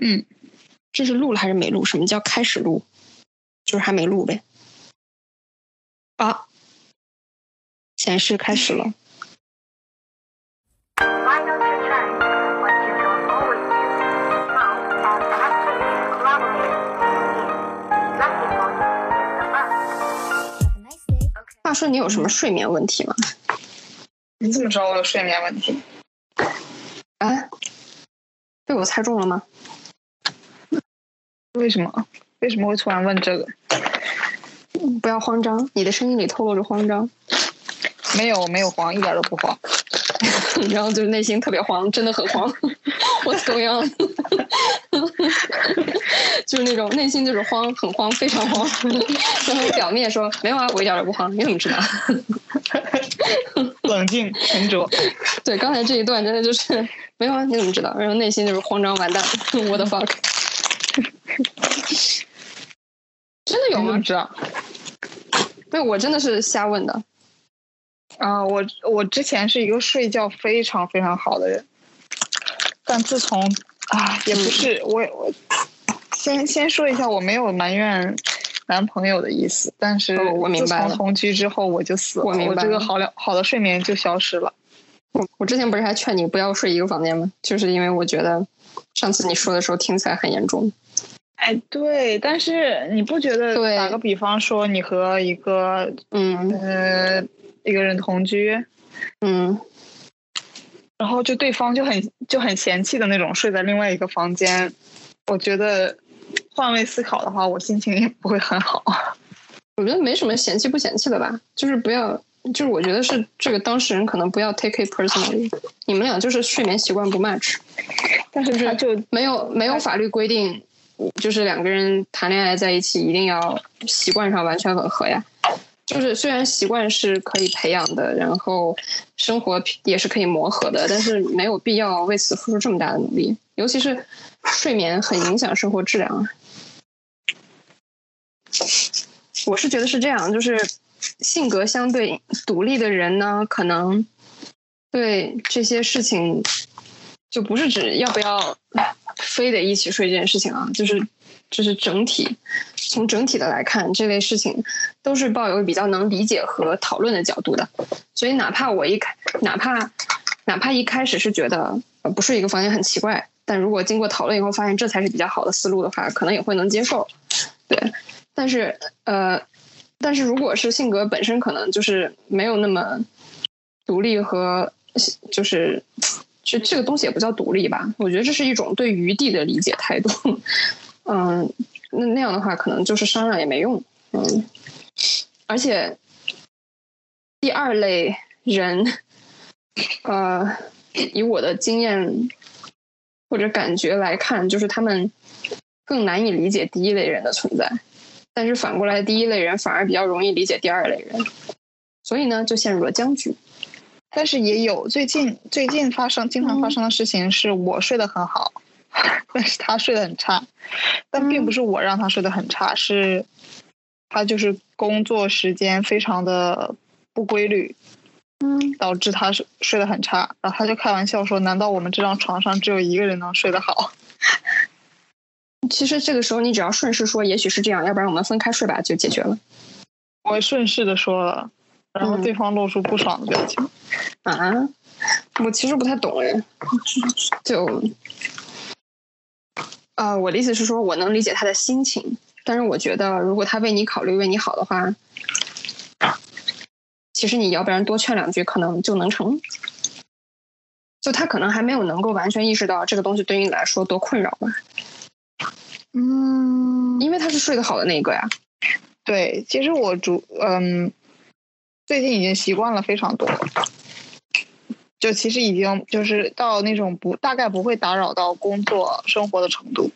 嗯，这是录了还是没录？什么叫开始录？就是还没录呗。啊，显示开始了。话说你有什么睡眠问题吗？你怎么知道我有睡眠问题？啊，被我猜中了吗？为什么？为什么会突然问这个？不要慌张，你的声音里透露着慌张，没有，没有慌，一点都不慌。然后就是内心特别慌，真的很慌。What's going on？，就是那种内心就是慌，很慌，非常慌。然后表面说没有啊，我一点都不慌，你怎么知道？冷静沉着。对，刚才这一段真的就是没有啊，你怎么知道？然后内心就是慌张完蛋，what the fuck？真的有吗？知道？对，我真的是瞎问的。啊、我我之前是一个睡觉非常非常好的人，但自从啊，也不是我我先先说一下，我没有埋怨男朋友的意思，但是哦我明白了自从同居之后我就死了，我明白了这个好了好的睡眠就消失了。我我之前不是还劝你不要睡一个房间吗？就是因为我觉得上次你说的时候听起来很严重。哎，对，但是你不觉得对打个比方说，你和一个嗯呃一个人同居，嗯，然后就对方就很就很嫌弃的那种睡在另外一个房间，我觉得换位思考的话，我心情也不会很好。我觉得没什么嫌弃不嫌弃的吧，就是不要，就是我觉得是这个当事人可能不要 take it personally，你们俩就是睡眠习惯不 match，但是他就没有没有法律规定，就是两个人谈恋爱在一起一定要习惯上完全吻合呀。就是虽然习惯是可以培养的，然后生活也是可以磨合的，但是没有必要为此付出这么大的努力，尤其是睡眠很影响生活质量啊。我是觉得是这样，就是性格相对独立的人呢，可能对这些事情就不是指要不要非得一起睡这件事情啊，就是就是整体从整体的来看，这类事情都是抱有比较能理解和讨论的角度的。所以哪怕我一开，哪怕哪怕一开始是觉得呃不睡一个房间很奇怪，但如果经过讨论以后发现这才是比较好的思路的话，可能也会能接受。对，但是呃，但是如果是性格本身可能就是没有那么独立和就是这这个东西也不叫独立吧，我觉得这是一种对余地的理解态度。嗯，那那样的话可能就是商量也没用。嗯，而且第二类人，呃，以我的经验或者感觉来看，就是他们更难以理解第一类人的存在，但是反过来，第一类人反而比较容易理解第二类人，所以呢，就陷入了僵局。但是也有最近最近发生经常发生的事情是我睡得很好，但是他睡得很差，但并不是我让他睡得很差，是他就是工作时间非常的不规律，嗯，导致他睡睡得很差。然后他就开玩笑说：“难道我们这张床上只有一个人能睡得好 其实这个时候你只要顺势说，也许是这样，要不然我们分开睡吧，就解决了。？”我顺势的说了，然后嗯对方露出不爽的表情。啊，我其实不太懂哎，就，呃，我的意思是说，我能理解他的心情，但是我觉得，如果他为你考虑、为你好的话，其实你要不然多劝两句，可能就能成。就他可能还没有能够完全意识到这个东西对于你来说多困扰吧，嗯，因为他是睡得好的那一个呀。对，其实我主嗯，最近已经习惯了非常多，就其实已经就是到那种不大概不会打扰到工作生活的程度。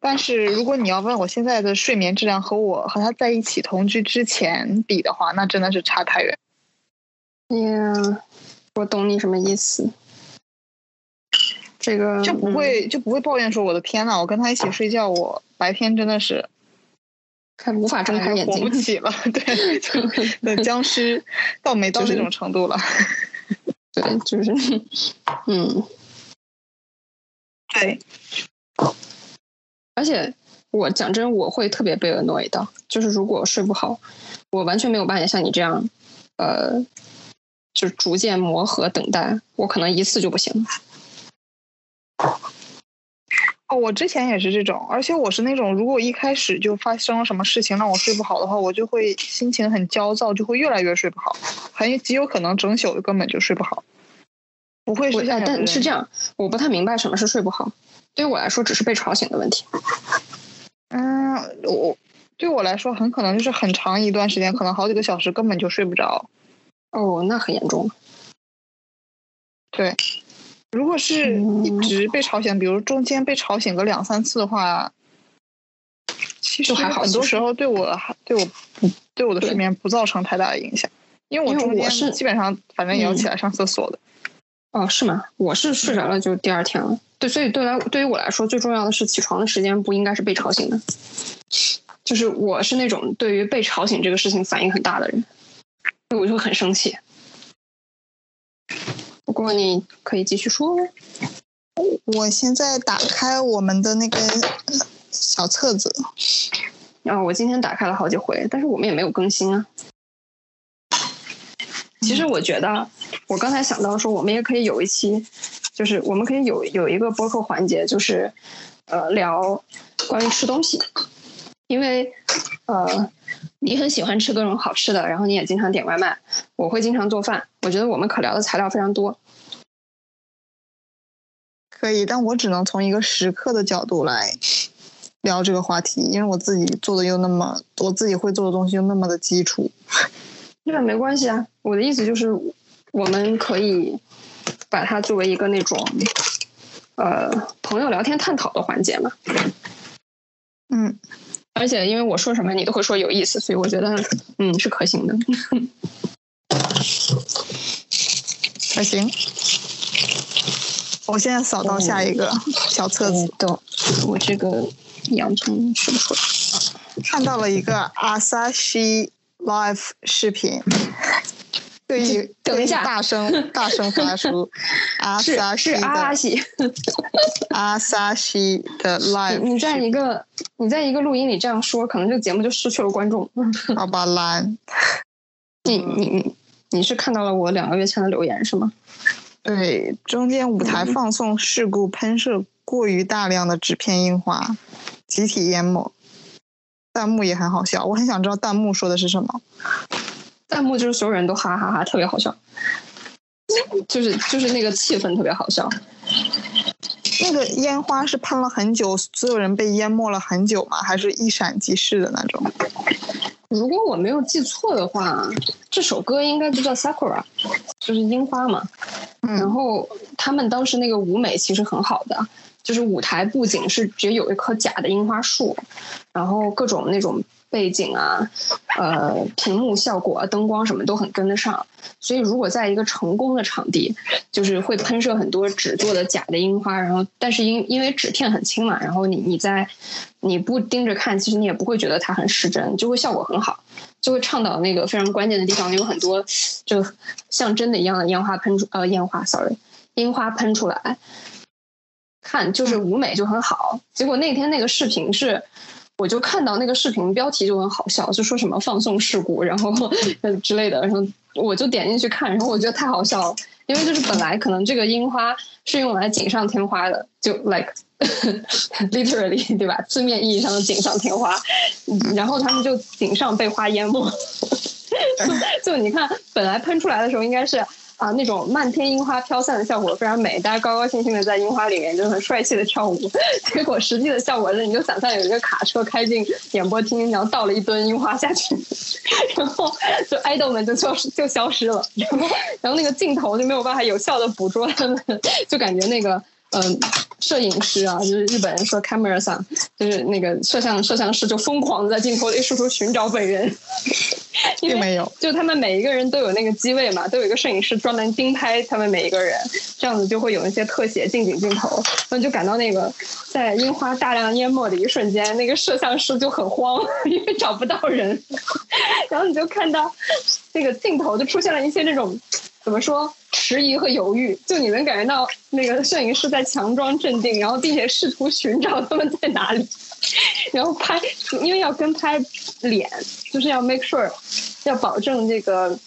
但是如果你要问我现在的睡眠质量和我和他在一起同居之前比的话，那真的是差太远。呀，我懂你什么意思。这个就不会就不会抱怨说我的天呐，我跟他一起睡觉，我白天真的是看无法睁开眼睛活不。起了，对，僵尸倒没到就是这种程度了。对，就是，嗯，对，而且我讲真，我会特别被 annoy 到，就是如果睡不好，我完全没有办法像你这样，呃，就逐渐磨合等待，我可能一次就不行。哦，我之前也是这种，而且我是那种，如果一开始就发生了什么事情让我睡不好的话，我就会心情很焦躁，就会越来越睡不好，很极有可能整宿根本就睡不好。不会是但是这样，我不太明白什么是睡不好。对于我来说，只是被吵醒的问题。嗯，我对我来说很可能就是很长一段时间，可能好几个小时根本就睡不着。哦，那很严重。对，如果是一直被吵醒，比如中间被吵醒个两三次的话，其实还好很多时候对我还对我对我的睡眠不造成太大的影响，因为我中间我是基本上反正也要嗯起来上厕所的。哦，是吗？我是睡着了就第二天了。对，所以对来对于我来说，最重要的是起床的时间不应该是被吵醒的。就是我是那种对于被吵醒这个事情反应很大的人，所以我就很生气。不过你可以继续说。我现在打开我们的那个小册子，然后我今天打开了好几回，但是我们也没有更新啊。其实我觉得，我刚才想到说，我们也可以有一期，就是我们可以有有一个播客环节，就是呃聊关于吃东西，因为呃你很喜欢吃各种好吃的，然后你也经常点外卖，我会经常做饭，我觉得我们可聊的材料非常多。可以，但我只能从一个食客的角度来聊这个话题，因为我自己做的又那么，我自己会做的东西又那么的基础。那没关系啊，我的意思就是，我们可以把它作为一个那种呃朋友聊天探讨的环节嘛。嗯，而且因为我说什么你都会说有意思，所以我觉得嗯是可行的。可行。我现在扫到下一个小册子，的，我这个洋葱说不出来。看到了一个 Asahi Live 视频，对于等一下大声大声发出 是是 Asahi 阿萨西，Asahi 的 Live，你在一个你在一个录音里这样说，可能这个节目就失去了观众。频好吧蓝，你你你你是看到了我两个月前的留言是吗？对，中间舞台放送事故喷射过于大量的纸片樱花，集体淹没。弹幕也很好笑，我很想知道弹幕说的是什么。弹幕就是所有人都哈哈哈，特别好笑，就是就是那个气氛特别好笑。那个烟花是喷了很久，所有人被淹没了很久吗？还是一闪即逝的那种？如果我没有记错的话，这首歌应该就叫 Sakura，就是樱花嘛。然嗯后他们当时那个舞美其实很好的，就是舞台布景是直接有一棵假的樱花树，然后各种那种背景啊、呃屏幕效果啊、灯光什么都很跟得上。所以如果在一个成功的场地，就是会喷射很多纸做的假的樱花，然后但是因因为纸片很轻嘛，然后你你在你不盯着看，其实你也不会觉得它很失真，就会效果很好。就会倡导那个非常关键的地方有很多就像真的一样的烟花喷出呃烟花，sorry，樱花喷出来，看就是舞美就很好。结果那天那个视频是，我就看到那个视频标题就很好笑，就说什么放送事故，然后呃 之类的，然后我就点进去看，然后我觉得太好笑了，因为就是本来可能这个樱花是用来锦上添花的，就 like literally 对吧？字面意义上的锦上添花，然后他们就锦上被花淹没。就你看，本来喷出来的时候应该是啊那种漫天樱花飘散的效果非常美，大家高高兴兴的在樱花里面就很帅气的跳舞。结果实际的效果是，你就想象有一个卡车开进演播厅，然后倒了一吨樱花下去，然后就爱豆们就消失就消失了，然后然后那个镜头就没有办法有效的捕捉他们，就感觉那个。嗯，摄影师啊，就是日本人说 camera 上，就是那个摄像摄像师就疯狂的在镜头里输出寻找本人，并没有。就他们每一个人都有那个机位嘛，都有一个摄影师专门盯拍他们每一个人，这样子就会有一些特写近景镜头，那就感到那个在樱花大量淹没的一瞬间，那个摄像师就很慌，因为找不到人，然后你就看到那个镜头就出现了一些那种怎么说迟疑和犹豫，就你能感觉到那个摄影师在强装镇定，然后并且试图寻找他们在哪里，然后拍，因为要跟拍脸，就是要 make sure 要保证这个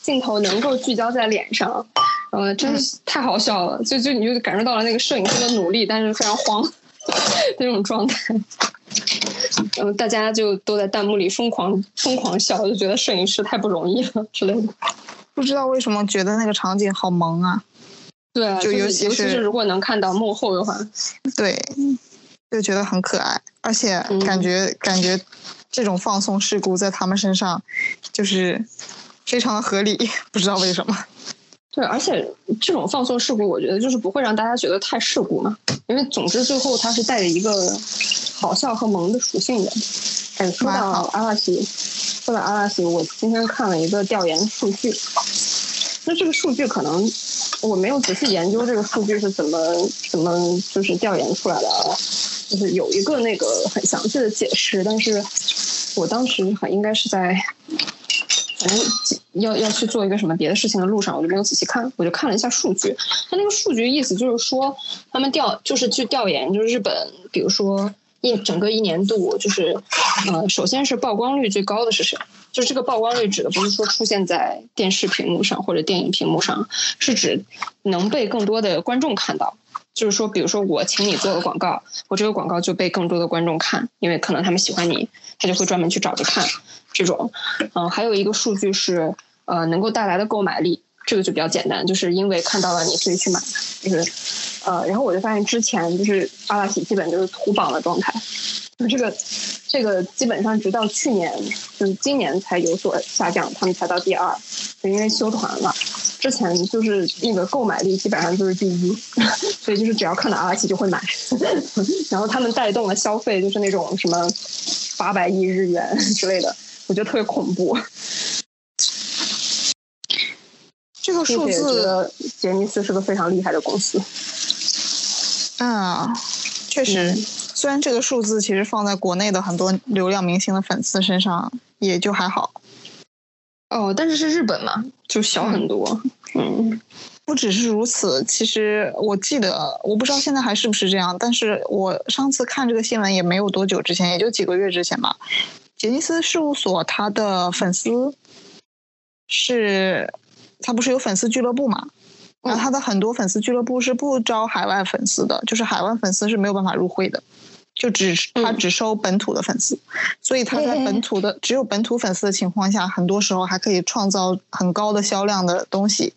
镜头能够聚焦在脸上，呃，真是太好笑了，就就你就感受到了那个摄影师的努力，但是非常慌那种状态。嗯，大家就都在弹幕里疯狂疯狂笑，就觉得摄影师太不容易了之类的。不知道为什么觉得那个场景好萌啊。对啊，就尤尤其是如果能看到幕后的话，对，就觉得很可爱，而且嗯感觉、感觉这种放送事故在他们身上就是非常的合理，不知道为什么。对，而且这种放送事故，我觉得就是不会让大家觉得太事故嘛，因为总之最后它是带着一个好笑和萌的属性的。哎，说到阿拉西，说到阿拉西，我今天看了一个调研数据，那这个数据可能我没有仔细研究这个数据是怎么怎么就是调研出来的啊，就是有一个那个很详细的解释，但是我当时很应该是在反正要要去做一个什么别的事情的路上，我就没有仔细看，我就看了一下数据。它那个数据意思就是说，他们调就是去调研，就是日本，比如说一整个一年度，就是呃，首先是曝光率最高的是谁？就是这个曝光率指的不是说出现在电视屏幕上或者电影屏幕上，是指能被更多的观众看到。就是说，比如说我请你做个广告，我这个广告就被更多的观众看，因为可能他们喜欢你，他就会专门去找着看。这种，嗯、还有一个数据是呃能够带来的购买力，这个就比较简单，就是因为看到了你所以去买，就是呃，然后我就发现之前就是阿拉奇基本就是土榜的状态，就这个这个基本上直到去年就是今年才有所下降，他们才到第二，就因为修团了。之前就是那个购买力基本上就是第一，所以就是只要看到阿拉奇就会买，然后他们带动了消费，就是那种什么八百亿日元之类的，我觉得特别恐怖。这个数字，杰尼斯是个非常厉害的公司。嗯，确实，虽然这个数字其实放在国内的很多流量明星的粉丝身上也就还好，哦，但是是日本嘛，就小很多。嗯不只是如此，其实我记得，我不知道现在还是不是这样，但是我上次看这个新闻也没有多久之前，也就几个月之前吧。杰尼斯事务所它的粉丝是，它不是有粉丝俱乐部嘛？然后它的很多粉丝俱乐部是不招海外粉丝的，就是海外粉丝是没有办法入会的，就只它嗯只收本土的粉丝，所以他在本土的只有本土粉丝的情况下，很多时候还可以创造很高的销量的东西，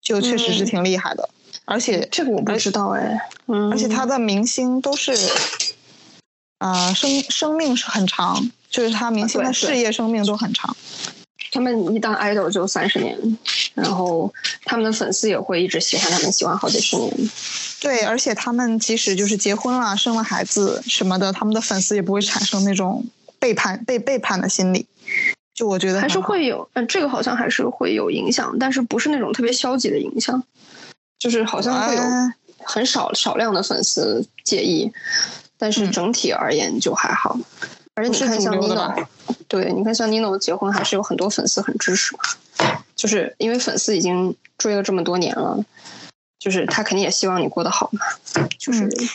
就确实是挺厉害的。而且这个我不知道哎。嗯，而且他的明星都是，啊、生生命是很长，就是他明星的事业生命都很长。他们一当 idol 就三十年，然后他们的粉丝也会一直喜欢他们，喜欢好几十年。对，而且他们即使就是结婚了、生了孩子什么的，他们的粉丝也不会产生那种背叛、被背叛的心理。就我觉得还是会有，嗯、这个好像还是会有影响，但是不是那种特别消极的影响，就是好像会有呃很少少量的粉丝介意，但是嗯整体而言就还好。而且你看像 Nino，对，你看像 Nino 结婚还是有很多粉丝很支持嘛，就是因为粉丝已经追了这么多年了，就是他肯定也希望你过得好嘛，就是、嗯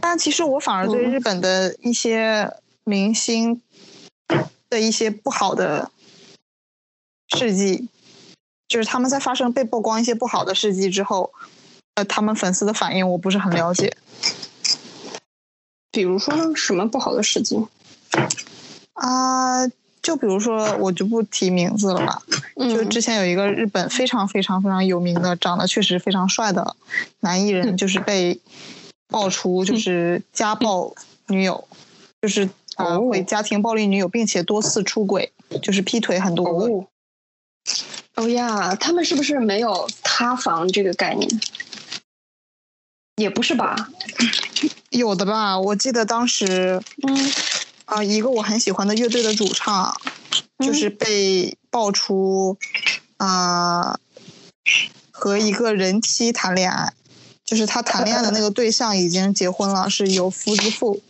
但其实我反而对嗯日本的一些明星的一些不好的事迹，就是他们在发生被曝光一些不好的事迹之后，呃，他们粉丝的反应我不是很了解。比如说呢，什么不好的事迹？啊、就比如说，我就不提名字了吧。就嗯之前有一个日本非常非常非常有名的，长得确实非常帅的男艺人，就是被爆出就是家暴女友，就是呃哦会家庭暴力女友，并且多次出轨，就是劈腿很多哦呀，他们是不是没有塌房这个概念？也不是吧？有的吧？我记得当时嗯啊、一个我很喜欢的乐队的主唱，就是被爆出啊、和一个人妻谈恋爱，就是他谈恋爱的那个对象已经结婚了，是有夫之妇。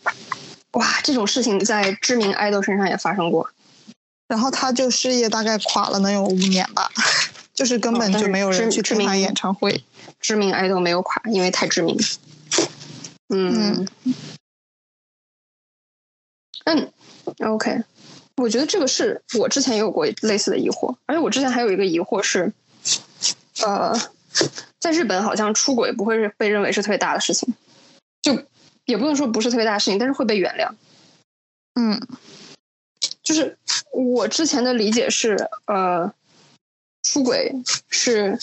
哇，这种事情在知名 idol 身上也发生过。然后他就事业大概垮了能有五年吧，就是根本就没有人去听他演唱会。知名 idol 没有垮，因为太知名。嗯嗯嗯，OK，我觉得这个是我之前也有过类似的疑惑，而且我之前还有一个疑惑是，呃，在日本好像出轨不会被认为是特别大的事情，就也不能说不是特别大的事情，但是会被原谅。嗯。就是我之前的理解是，呃，出轨是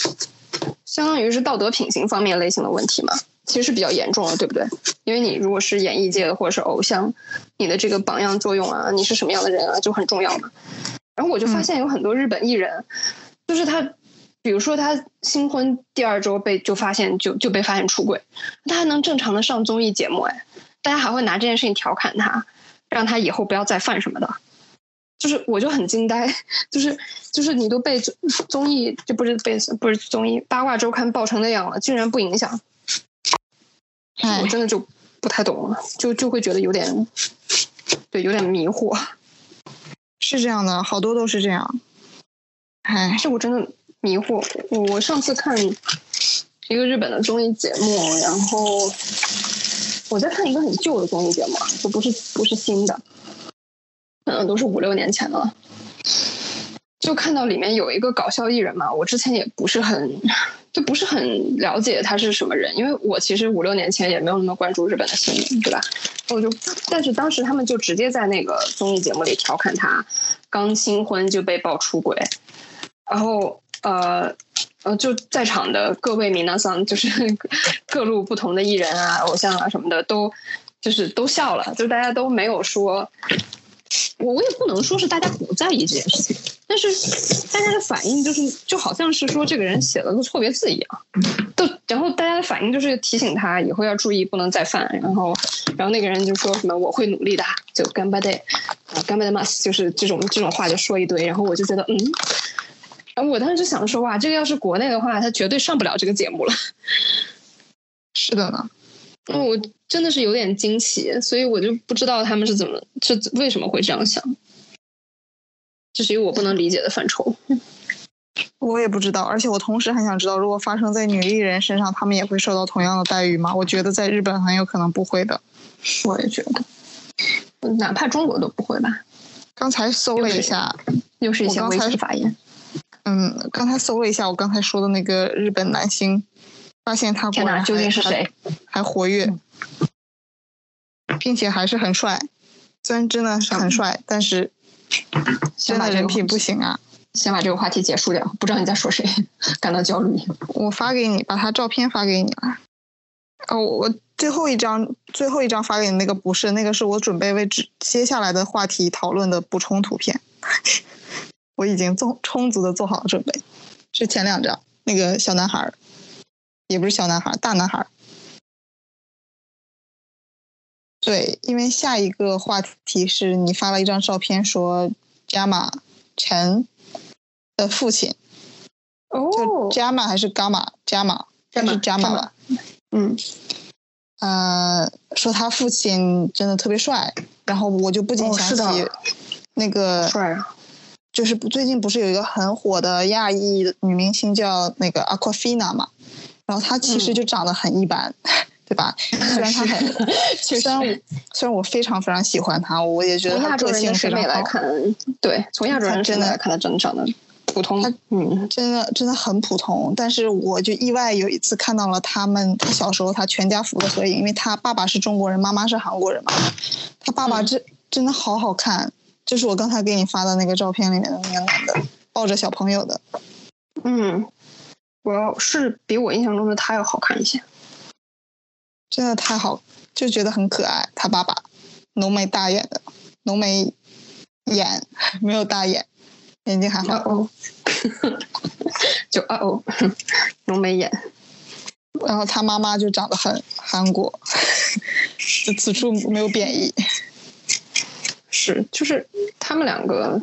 相当于是道德品行方面类型的问题嘛，其实是比较严重的，对不对？因为你如果是演艺界的或者是偶像，你的这个榜样作用啊，你是什么样的人啊，就很重要嘛。然后我就发现有很多日本艺人，就是他，比如说他新婚第二周被就发现就就被发现出轨，他还能正常的上综艺节目，哎，大家还会拿这件事情调侃他，让他以后不要再犯什么的。就是我就很惊呆，就是就是你都被综综艺就不是被不是综艺八卦周刊爆成那样了，竟然不影响，哎我真的就不太懂了，就就会觉得有点，对，有点迷惑。是这样的，好多都是这样。哎，这我真的迷惑。我我上次看一个日本的综艺节目，然后我在看一个很旧的综艺节目啊，就不是不是新的，可能都是五六年前的了。就看到里面有一个搞笑艺人嘛，我之前也不是很就不是很了解他是什么人，因为我其实五六年前也没有那么关注日本的新闻，对吧？我就但是当时他们就直接在那个综艺节目里调侃他刚新婚就被爆出轨，然后呃呃，就在场的各位明娜桑，就是 各路不同的艺人啊、偶像啊什么的，都就是都笑了，就大家都没有说，我我也不能说是大家不在意这件事情，但是大家的反应就是就好像是说这个人写了个错别字一样，都然后大家的反应就是提醒他以后要注意不能再犯，然后然后那个人就说什么我会努力的，就干巴得啊干巴的 must 就是这种这种话就说一堆，然后我就觉得嗯。然后我当时就想说，哇，这个要是国内的话，他绝对上不了这个节目了。是的呢。嗯，我真的是有点惊奇，所以我就不知道他们是怎么，是为什么会这样想，这是一个我不能理解的范畴。我也不知道，而且我同时还想知道，如果发生在女艺人身上，她们也会受到同样的待遇吗？我觉得在日本很有可能不会的。我也觉得，哪怕中国都不会吧。刚才搜了一下，又是一些刚才险发言。嗯，刚才搜了一下我刚才说的那个日本男星，发现他天哪，果然究竟是谁？还活跃，并且还是很帅。虽然真的是很帅，但是真 先把这个的人品不行啊！先把这个话题结束掉，不知道你在说谁，感到焦虑。我发给你，把他照片发给你了。哦，我最后一张最后一张发给你那个不是，那个是我准备为之接下来的话题讨论的补充图片。我已经做充足的做好了准备，是前两张那个小男孩儿，也不是小男孩儿，大男孩对，因为下一个话题是你发了一张照片，说加马陈的父亲，就哦，加马还是伽马？伽马是加马吧？嗯，呃，说他父亲真的特别帅，然后我就不禁想起的那个，帅啊！就是不最近不是有一个很火的亚裔女明星叫那个 Aquafina 嘛，然后她其实嗯就长得很一般，对吧？虽然他很，虽然我虽然我非常非常喜欢他，我也觉得从亚洲她个性人审美非常好，来看，对，从亚洲人真的来看，他真的长得普通他。嗯，真的真的很普通，但是我就意外有一次看到了他们他小时候他全家福的合影，因为他爸爸是中国人，妈妈是韩国人嘛。他爸爸嗯真、真的好好看，就是我刚才给你发的那个照片里面的那个男的，抱着小朋友的，嗯，我要是比我印象中的他要好看一些。真的太好，就觉得很可爱。他爸爸浓眉大眼的，浓眉眼没有大眼，眼睛还哦好。哦，就哦哦，浓眉眼。然后他妈妈就长得很韩国，就此处没有贬义。是，就是他们两个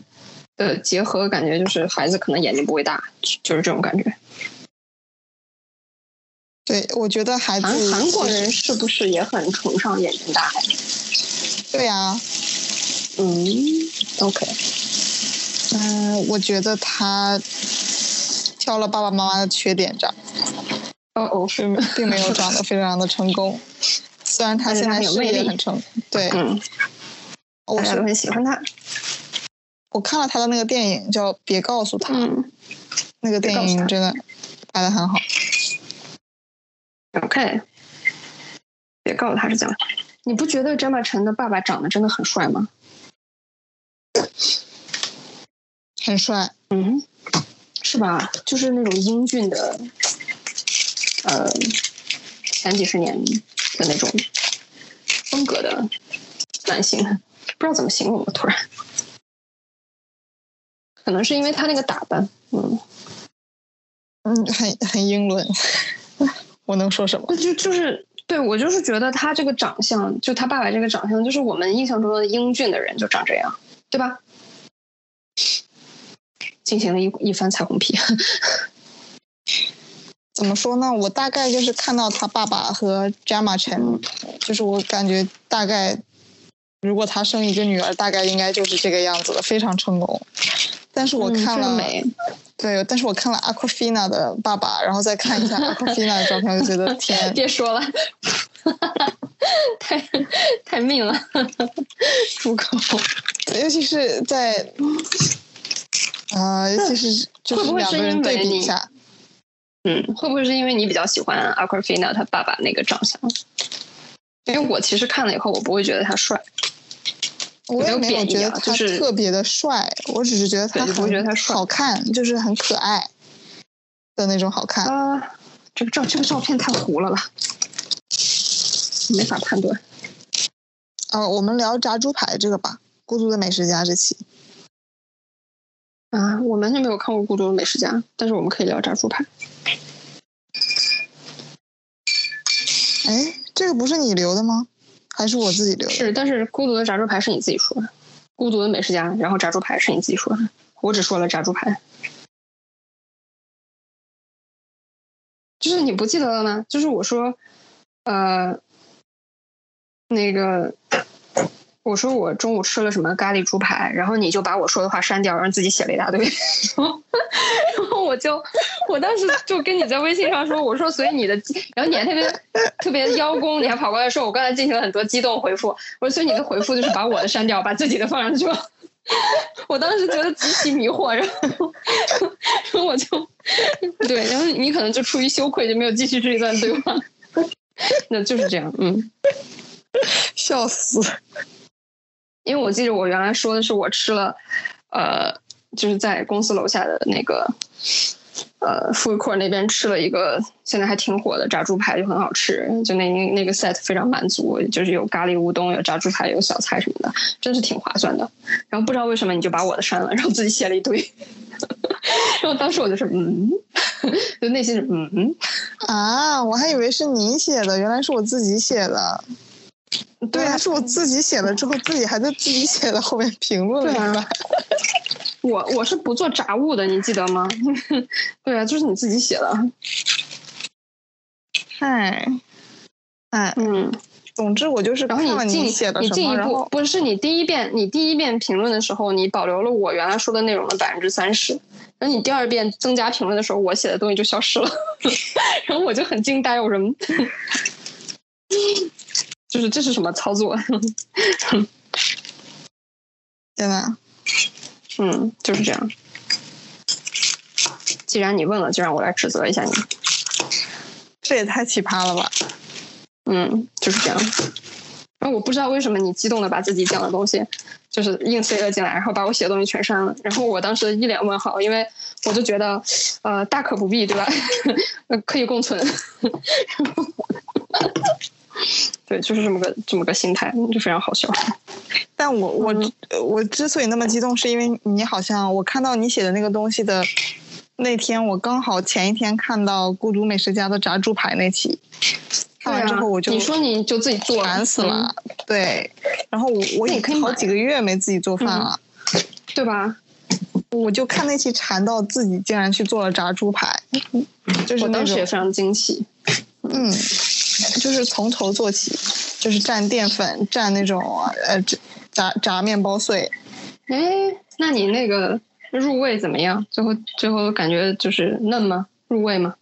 的结合，感觉就是孩子可能眼睛不会大，就是这种感觉。对，我觉得孩子韩韩国人是不是也很崇尚眼睛大呀？对呀、嗯，OK，嗯，我觉得他挑了爸爸妈妈的缺点长，哦哦，并并没有长得非常的成功。虽然他现在事业很成，对，嗯，我大家都是很喜欢他。我看了他的那个电影叫《别告诉他》，嗯那个电影真的拍的很好。，OK，别告诉他是这样。你不觉得张马晨的爸爸长得真的很帅吗？很帅，嗯，是吧？就是那种英俊的，呃，前几十年的那种风格的男性，不知道怎么形容了，突然，可能是因为他那个打扮，嗯，嗯，很很英伦。我能说什么？就就是对我就是觉得他这个长相，就他爸爸这个长相，就是我们印象中的英俊的人就长这样，对吧？进行了一一番彩虹屁，怎么说呢？我大概就是看到他爸爸和 Jama 陈，就是我感觉大概，如果他生一个女儿，大概应该就是这个样子的，非常成功。但是我嗯看了，对，但是我看了 Aquafina 的爸爸，然后再看一下 Aquafina 的照片，我就觉得天，别说了，太太命了，猪狗。尤其是在，呃，尤其是就是两个人对比一下，嗯，会不会是因为你比较喜欢 Aquafina 他爸爸那个长相？因为我其实看了以后，我不会觉得他帅，我也没有觉得他特别的帅，我只是觉得他对就不会觉得他帅好看，就是很可爱的那种好看。啊、这个照这个照片太糊了了，没法判断。呃，我们聊炸猪排这个吧，《孤独的美食家》这期。啊，我完全没有看过《孤独的美食家》，但是我们可以聊炸猪排。哎，这个不是你留的吗？还是我自己留的？是，但是孤独的炸猪排是你自己说的，孤独的美食家，然后炸猪排是你自己说的，我只说了炸猪排。就是你不记得了吗？就是我说，呃，那个，我说我中午吃了什么咖喱猪排，然后你就把我说的话删掉，然后自己写了一大堆，然后，我就，我当时就跟你在微信上说，我说所以你的，然后你还特别特别邀功，你还跑过来说我刚才进行了很多激动回复，我说所以你的回复就是把我的删掉，把自己的放上去了。我当时觉得极其迷惑，然后，然后我就，对，然后你可能就出于羞愧就没有继续这一段对话，那就是这样，嗯，笑死！因为我记得我原来说的是我吃了，呃，就是在公司楼下的那个，呃，food court 那边吃了一个现在还挺火的炸猪排，就很好吃，就那那个 set 非常满足，就是有咖喱乌冬，有炸猪排，有小菜什么的，真是挺划算的。然后不知道为什么你就把我的删了，然后自己写了一堆，然后当时我就是嗯，就内心是嗯，啊，我还以为是你写的，原来是我自己写的。对啊，是我自己写了之后，自己还在自己写的后面评论了对啊。我我是不做杂物的，你记得吗？对啊，就是你自己写的，嗨，哎，嗯。总之我就是然看了后你进写的什么，你进一步不是你第一遍你第一遍评论的时候，你保留了我原来说的内容的百分之三十，然后你第二遍增加评论的时候，我写的东西就消失了，然后我就很惊呆，我说，嗯就是这是什么操作？对吧，嗯，就是这样。既然你问了，就让我来指责一下你。这也太奇葩了吧！嗯，就是这样。然后我不知道为什么你激动的把自己讲的东西，就是硬塞了进来，然后把我写的东西全删了。然后我当时一脸问号，因为我就觉得，呃，大可不必，对吧？呃可以共存。对，就是这么个这么个心态，就非常好笑。但我我、嗯我之所以那么激动，是因为你好像我看到你写的那个东西的那天，我刚好前一天看到《孤独美食家》的炸猪排那期，看完之后我就啊你说你就自己做，烦死了，对，然后我我也可以好几个月没自己做饭了，嗯对吧？我就看那期馋到自己竟然去做了炸猪排，就是我当时也非常惊喜。嗯，就是从头做起，就是蘸淀粉，蘸那种呃炸炸炸面包碎，哎，那你那个入味怎么样？最后最后感觉就是嫩吗？入味吗？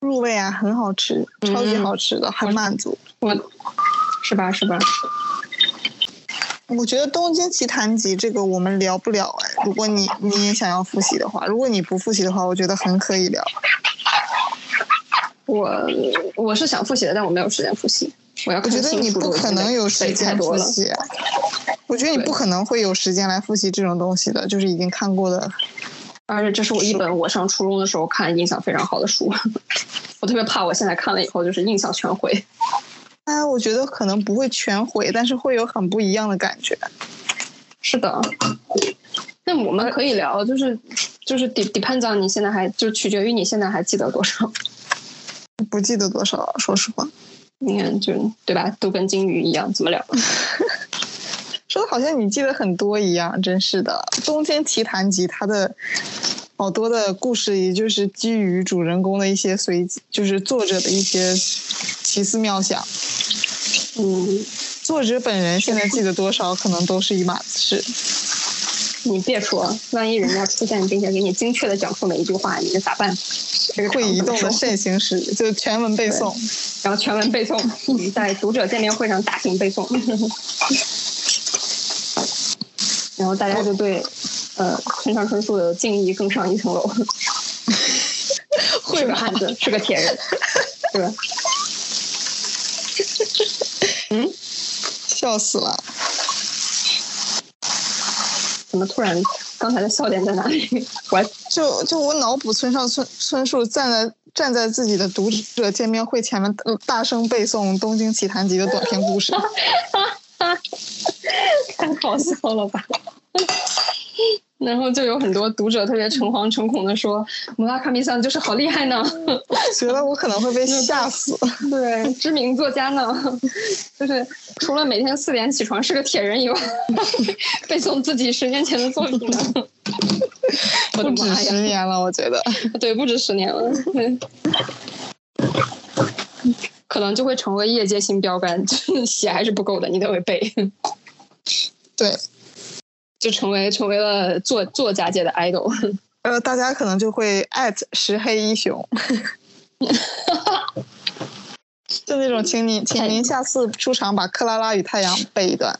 入味啊，很好吃，超级好吃的，很满足。我是吧是吧？我觉得《东京奇谭集》这个我们聊不了哎，如果你你也想要复习的话，如果你不复习的话，我觉得很可以聊。我我是想复习的，但我没有时间复习。我要我觉得你不可能有时间。复习，我觉得你不可能会有时间来复习这种东西的，就是已经看过的。而且这是我一本我上初中的时候看印象非常好的书，我特别怕我现在看了以后就是印象全毁。哎，我觉得可能不会全毁，但是会有很不一样的感觉。是的，那我们可以聊，就是就是 de depends on 你现在还就取决于你现在还记得多少。不记得多少了，说实话。你看，就对吧？都跟金鱼一样，怎么聊？说的好像你记得很多一样，真是的。《东京奇谭集》它的好多的故事，也就是基于主人公的一些随机，就是作者的一些奇思妙想。嗯，作者本人现在记得多少，可能都是一码子事。你别说，万一人家出现并且给你精确的讲述每一句话，你这咋办？这个会移动的常慎行史，就全文背诵。然后全文背诵，在读者见面会上大型背诵，然后大家就对呃村上春树的敬意更上一层楼。会吧汉子，是个铁人，是吧？嗯，笑死了。怎么突然刚才的笑点在哪里？我就就我脑补村上春春树站在站在自己的读者见面会前面，呃大声背诵《东京奇谭集》的短篇故事。太好笑了吧？然后就有很多读者特别诚 惶诚恐的说：“摩拉卡米桑就是好厉害呢，觉得我可能会被吓死。对，知名作家呢，就是除了每天四点起床是个铁人以外，背诵自己十年前的作品呢。我的不止妈呀！十年了，我觉得。对，不止十年了，对可能就会成为业界新标杆，就是写还是不够的，你得会背，对，就成为成为了作作家界的 idol。呃，大家可能就会艾特石黑一雄，就那种，请你，请您下次出场把《克拉拉与太阳》背一段。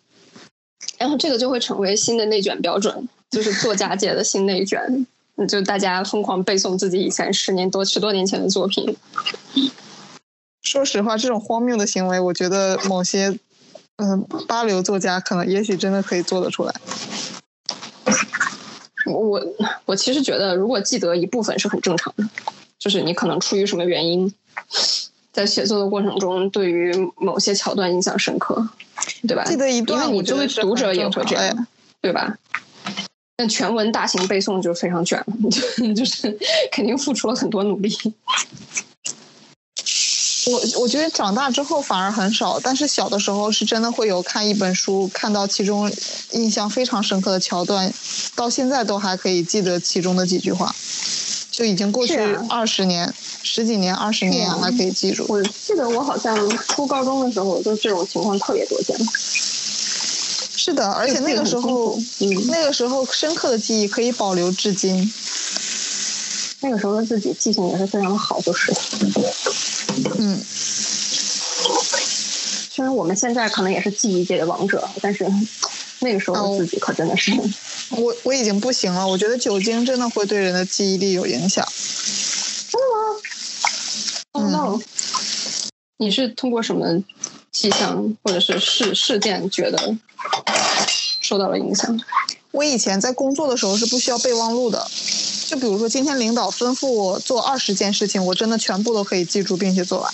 然后这个就会成为新的内卷标准，就是作家界的新内卷，就大家疯狂背诵自己以前十年多十多年前的作品。说实话，这种荒谬的行为，我觉得某些，嗯、八流作家可能也许真的可以做得出来。我我 我其实觉得，如果记得一部分是很正常的，就是你可能出于什么原因，在写作的过程中对于某些桥段印象深刻，对吧？记得一段因为你作为读者也会这样，哎对吧？但全文大型背诵就非常卷了，就 就是肯定付出了很多努力。我我觉得长大之后反而很少，但是小的时候是真的会有看一本书，看到其中印象非常深刻的桥段，到现在都还可以记得其中的几句话，就已经过去二十年、十几年、二十年还可以记住。我记得我好像初高中的时候，就这种情况特别多见。是的，而且那个时候，嗯，那个时候深刻的记忆可以保留至今。那个时候的自己记性也是非常的好，就是。嗯，虽然我们现在可能也是记忆界的王者，但是那个时候的自己可真的是。我我已经不行了，我觉得酒精真的会对人的记忆力有影响。哦、no！你是通过什么迹象或者是事事件觉得受到了影响？我以前在工作的时候是不需要备忘录的，就比如说今天领导吩咐我做二十件事情，我真的全部都可以记住并且做完，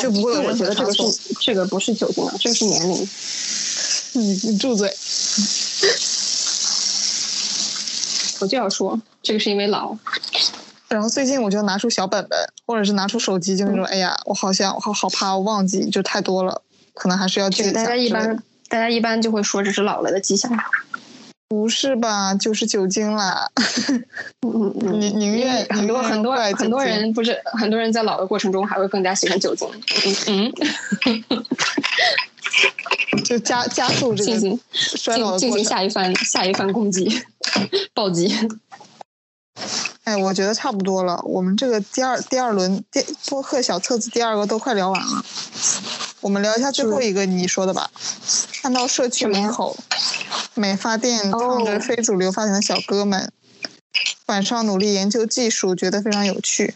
就不会有我任何觉得这个是差错。这个不是酒精啊，这个是年龄。你你住嘴！我就要说，这个是因为老。然后最近我就拿出小本本，或者是拿出手机，就那种，哎呀，我好像我好好怕我忘记，就太多了，可能还是要记一下之类的。大家一般大家一般就会说这是老了的迹象。不是吧？就是酒精啦，嗯 嗯嗯。宁宁愿很多很多很多人不是很多人在老的过程中还会更加喜欢酒精。嗯嗯，就加加速这个进行衰老进。行下一番下一番攻击 暴击。哎，我觉得差不多了。我们这个第二第二轮第播客小册子第二个都快聊完了，我们聊一下最后一个你说的吧。看到社区门口美发店唱着哦非主流发型的小哥们，晚上努力研究技术，觉得非常有趣。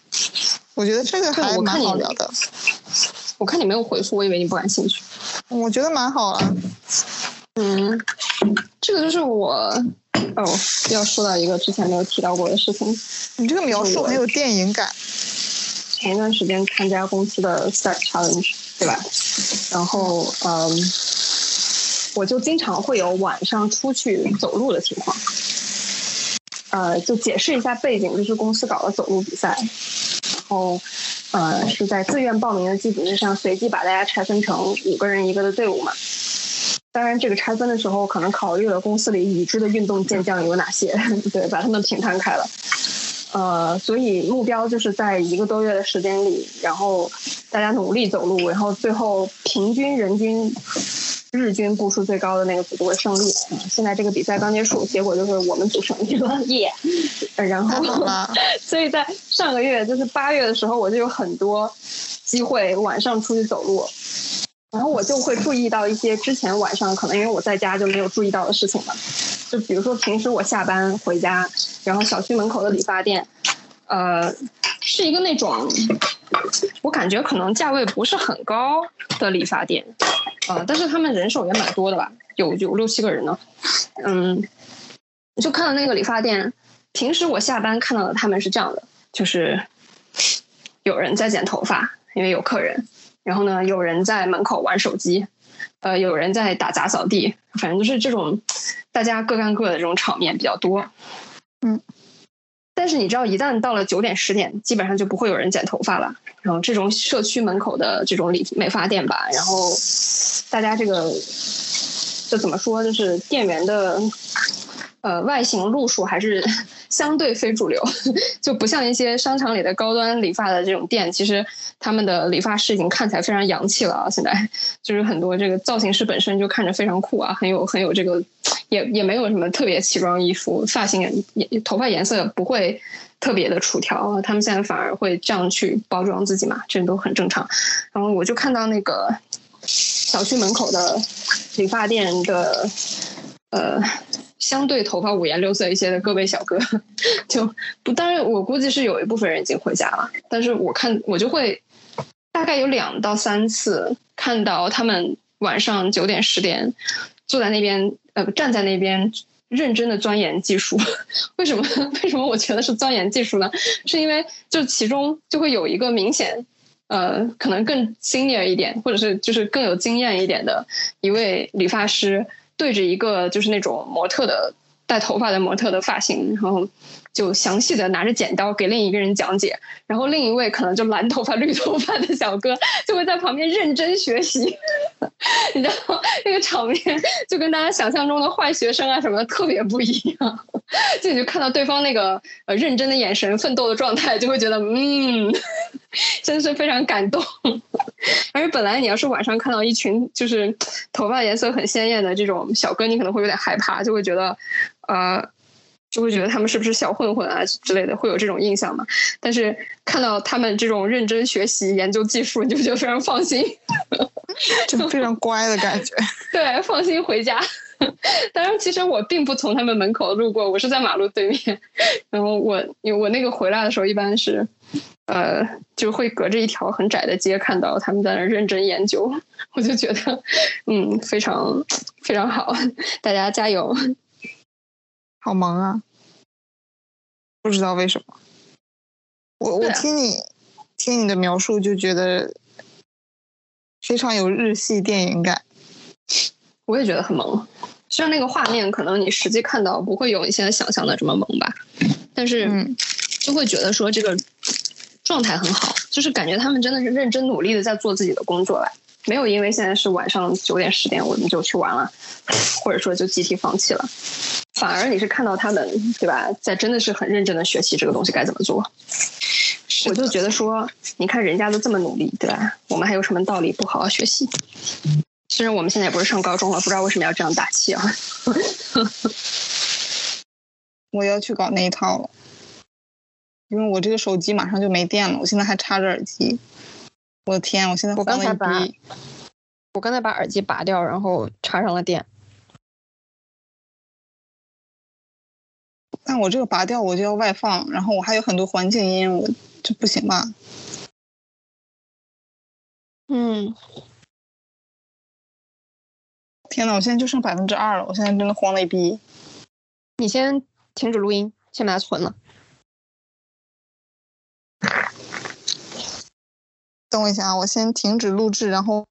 我觉得这个还蛮好聊的，我看你没有回复，我以为你不感兴趣。我觉得蛮好啊。嗯，这个就是我哦，要说到一个之前没有提到过的事情。你这个描述很有电影感。前一段时间参加公司的 Start Challenge，对吧？然后嗯，我就经常会有晚上出去走路的情况。呃，就解释一下背景，就是公司搞了走路比赛，然后呃是在自愿报名的基础之上，随机把大家拆分成五个人一个的队伍嘛。当然，这个拆分的时候可能考虑了公司里已知的运动健将有哪些，对，把他们平摊开了。呃，所以目标就是在一个多月的时间里，然后大家努力走路，然后最后平均人均日均步数最高的那个组就会胜利。嗯现在这个比赛刚结束，结果就是我们组胜利了，耶！呃然后，了，所以在上个月就是八月的时候，我就有很多机会晚上出去走路。然后我就会注意到一些之前晚上可能因为我在家就没有注意到的事情嘛，就比如说平时我下班回家，然后小区门口的理发店，呃，是一个那种我感觉可能价位不是很高的理发店，呃，但是他们人手也蛮多的吧，有有六七个人呢，嗯，就看到那个理发店，平时我下班看到的他们是这样的，就是有人在剪头发，因为有客人，然后呢，有人在门口玩手机，呃，有人在打杂扫地，反正就是这种大家各干各的这种场面比较多。嗯，但是你知道，一旦到了九点十点，基本上就不会有人剪头发了。然后这种社区门口的这种理美发店吧，然后大家这个就怎么说，就是店员的呃外形路数还是 相对非主流，就不像一些商场里的高端理发的这种店，其实他们的理发师已经看起来非常洋气了啊。现在就是很多这个造型师本身就看着非常酷啊，很有很有这个，也也没有什么特别奇装异服，发型也也头发颜色不会特别的出挑，他们现在反而会这样去包装自己嘛，这都很正常。然后我就看到那个小区门口的理发店的呃。相对头发五颜六色一些的各位小哥，就不，当然我估计是有一部分人已经回家了，但是我看我就会大概有两到三次看到他们晚上九点十点坐在那边，呃，站在那边认真的钻研技术。为什么？为什么我觉得是钻研技术呢？是因为就其中就会有一个明显。呃，可能更经验一点，或者是就是更有经验一点的一位理发师，对着一个就是那种模特的带头发的模特的发型，然后就详细的拿着剪刀给另一个人讲解，然后另一位可能就蓝头发、绿头发的小哥就会在旁边认真学习，你知道那个场面就跟大家想象中的坏学生啊什么特别不一样，就你就看到对方那个呃认真的眼神、奋斗的状态，就会觉得嗯，真是非常感动。而且本来你要是晚上看到一群就是头发颜色很鲜艳的这种小哥，你可能会有点害怕，就会觉得呃。就会觉得他们是不是小混混啊之类的，会有这种印象嘛？但是看到他们这种认真学习、研究技术，你就觉得非常放心，就非常乖的感觉。对，放心回家。当然，其实我并不从他们门口路过，我是在马路对面。然后我，我那个回来的时候，一般是，呃，就会隔着一条很窄的街看到他们在那儿认真研究，我就觉得，嗯，非常非常好，大家加油。好萌啊！不知道为什么，我我听你听你的描述就觉得非常有日系电影感。我也觉得很萌。虽然那个画面可能你实际看到不会有你现在想象的这么萌吧，但是嗯，就会觉得说这个状态很好，就是感觉他们真的是认真努力的在做自己的工作来，没有因为现在是晚上九点十点我们就去玩了，或者说就集体放弃了，反而你是看到他们对吧，在真的是很认真的学习这个东西该怎么做。我就觉得说，你看人家都这么努力，对吧？我们还有什么道理不好好学习？虽然我们现在也不是上高中了，不知道为什么要这样打气啊。我要去搞那一套了。因为我这个手机马上就没电了，我现在还插着耳机。我的天，我现在我刚才把。我刚才把耳机拔掉，然后插上了电。但我这个拔掉我就要外放，然后我还有很多环境音，我这不行吧？嗯，天呐，我现在就剩百分之二了，我现在真的慌了一逼。你先停止录音，先把它存了。等我一下啊，我先停止录制，然后